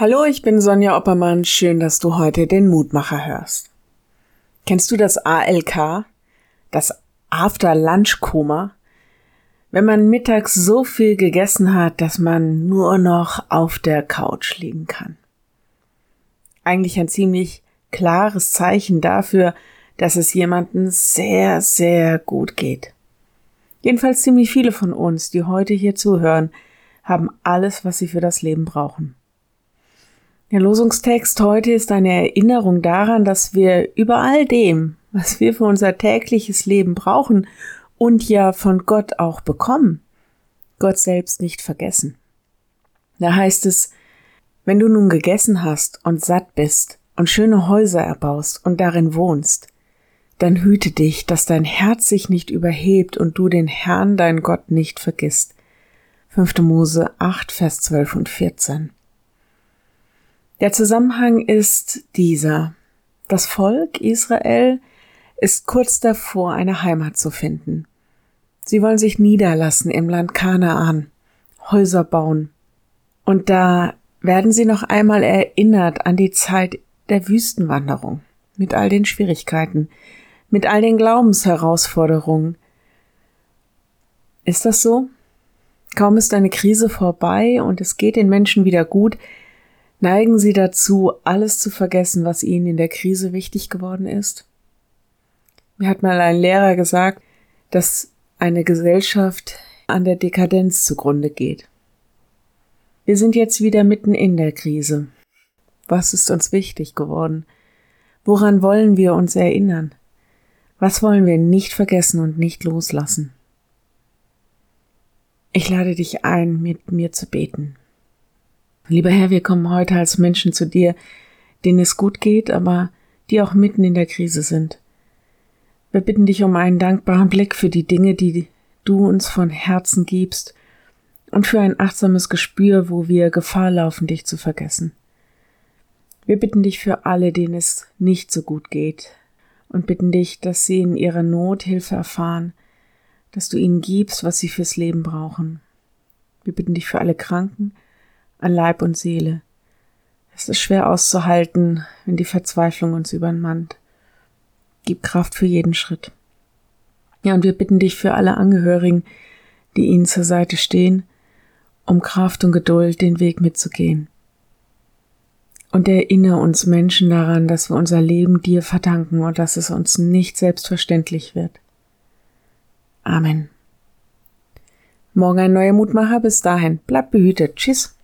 Hallo, ich bin Sonja Oppermann. Schön, dass du heute den Mutmacher hörst. Kennst du das ALK? Das After-Lunch-Koma? Wenn man mittags so viel gegessen hat, dass man nur noch auf der Couch liegen kann. Eigentlich ein ziemlich klares Zeichen dafür, dass es jemandem sehr, sehr gut geht. Jedenfalls ziemlich viele von uns, die heute hier zuhören, haben alles, was sie für das Leben brauchen. Der Losungstext heute ist eine Erinnerung daran, dass wir über all dem, was wir für unser tägliches Leben brauchen und ja von Gott auch bekommen, Gott selbst nicht vergessen. Da heißt es, wenn du nun gegessen hast und satt bist und schöne Häuser erbaust und darin wohnst, dann hüte dich, dass dein Herz sich nicht überhebt und du den Herrn, dein Gott, nicht vergisst. 5. Mose 8, Vers 12 und 14. Der Zusammenhang ist dieser. Das Volk Israel ist kurz davor, eine Heimat zu finden. Sie wollen sich niederlassen im Land Kanaan, Häuser bauen. Und da werden sie noch einmal erinnert an die Zeit der Wüstenwanderung, mit all den Schwierigkeiten, mit all den Glaubensherausforderungen. Ist das so? Kaum ist eine Krise vorbei und es geht den Menschen wieder gut, Neigen Sie dazu, alles zu vergessen, was Ihnen in der Krise wichtig geworden ist? Mir hat mal ein Lehrer gesagt, dass eine Gesellschaft an der Dekadenz zugrunde geht. Wir sind jetzt wieder mitten in der Krise. Was ist uns wichtig geworden? Woran wollen wir uns erinnern? Was wollen wir nicht vergessen und nicht loslassen? Ich lade dich ein, mit mir zu beten. Lieber Herr, wir kommen heute als Menschen zu dir, denen es gut geht, aber die auch mitten in der Krise sind. Wir bitten dich um einen dankbaren Blick für die Dinge, die du uns von Herzen gibst und für ein achtsames Gespür, wo wir Gefahr laufen, dich zu vergessen. Wir bitten dich für alle, denen es nicht so gut geht und bitten dich, dass sie in ihrer Not Hilfe erfahren, dass du ihnen gibst, was sie fürs Leben brauchen. Wir bitten dich für alle Kranken, an Leib und Seele. Es ist schwer auszuhalten, wenn die Verzweiflung uns übermannt. Gib Kraft für jeden Schritt. Ja, und wir bitten dich für alle Angehörigen, die ihnen zur Seite stehen, um Kraft und Geduld den Weg mitzugehen. Und erinnere uns Menschen daran, dass wir unser Leben dir verdanken und dass es uns nicht selbstverständlich wird. Amen. Morgen ein neuer Mutmacher. Bis dahin. Bleibt behütet. Tschüss.